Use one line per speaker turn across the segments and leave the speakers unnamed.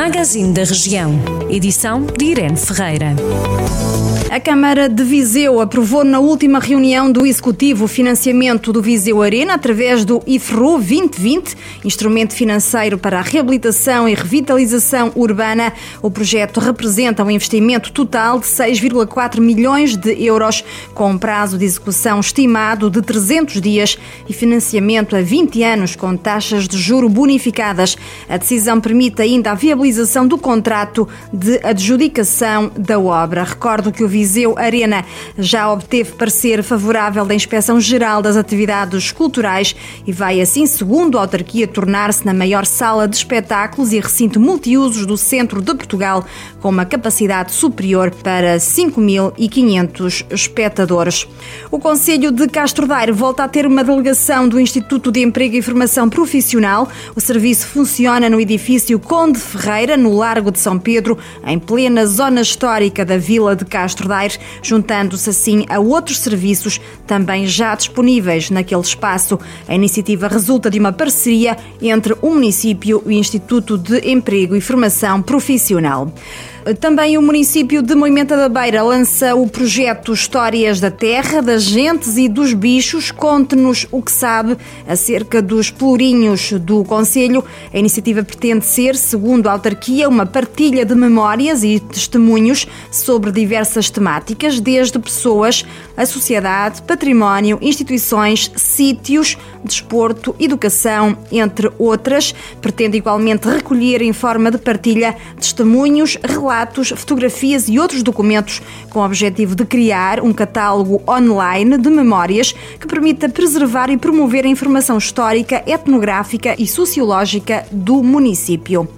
Magazine da Região. Edição de Irene Ferreira.
A Câmara de Viseu aprovou na última reunião do Executivo o financiamento do Viseu Arena através do IFRU 2020, instrumento financeiro para a reabilitação e revitalização urbana. O projeto representa um investimento total de 6,4 milhões de euros, com um prazo de execução estimado de 300 dias e financiamento a 20 anos com taxas de juro bonificadas. A decisão permite ainda a viabilização do contrato de adjudicação da obra. Recordo que o Viseu Arena já obteve parecer favorável da Inspeção Geral das Atividades Culturais e vai assim, segundo a autarquia, tornar-se na maior sala de espetáculos e recinto multiusos do centro de Portugal, com uma capacidade superior para 5.500 espectadores. O Conselho de Castro Daire volta a ter uma delegação do Instituto de Emprego e Formação Profissional. O serviço funciona no edifício Conde Ferreira, no Largo de São Pedro, em plena zona histórica da Vila de Castro Daire, juntando-se assim a outros serviços também já disponíveis naquele espaço. A iniciativa resulta de uma parceria entre o município e o Instituto de Emprego e Formação Profissional. Também o município de Moimenta da Beira lança o projeto Histórias da Terra, das Gentes e dos Bichos. Conte-nos o que sabe acerca dos pelourinhos do Conselho. A iniciativa pretende ser, segundo a autarquia, uma partilha de memórias e testemunhos sobre diversas temáticas, desde pessoas, a sociedade, património, instituições, sítios, desporto, educação, entre outras. Pretende igualmente recolher em forma de partilha testemunhos, relatos relatos, fotografias e outros documentos com o objetivo de criar um catálogo online de memórias que permita preservar e promover a informação histórica, etnográfica e sociológica do município.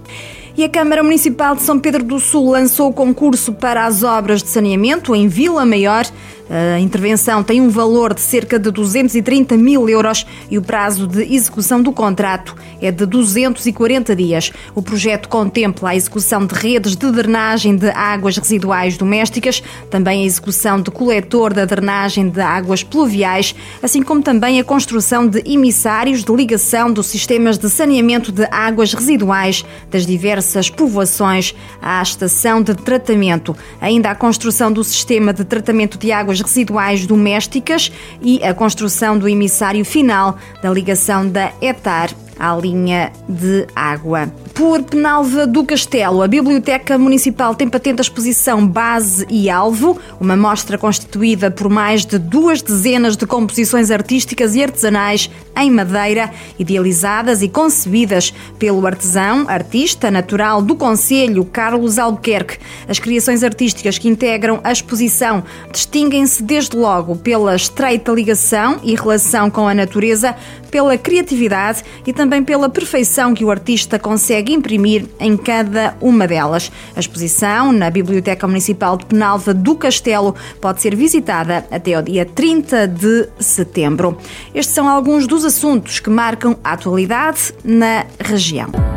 E a Câmara Municipal de São Pedro do Sul lançou o concurso para as obras de saneamento em Vila Maior. A intervenção tem um valor de cerca de 230 mil euros e o prazo de execução do contrato é de 240 dias. O projeto contempla a execução de redes de drenagem de águas residuais domésticas, também a execução de coletor da drenagem de águas pluviais, assim como também a construção de emissários de ligação dos sistemas de saneamento de águas residuais das diversas povoações à estação de tratamento. Ainda a construção do sistema de tratamento de águas residuais domésticas e a construção do emissário final da ligação da ETAR à linha de água. Por Penalva do Castelo, a Biblioteca Municipal tem patente a exposição Base e Alvo, uma mostra constituída por mais de duas dezenas de composições artísticas e artesanais em madeira, idealizadas e concebidas pelo artesão, artista natural do Conselho, Carlos Albuquerque. As criações artísticas que integram a exposição distinguem-se desde logo pela estreita ligação e relação com a natureza, pela criatividade e também pela perfeição que o artista consegue imprimir em cada uma delas. A exposição na Biblioteca Municipal de Penalva do Castelo pode ser visitada até o dia 30 de setembro. Estes são alguns dos assuntos que marcam a atualidade na região.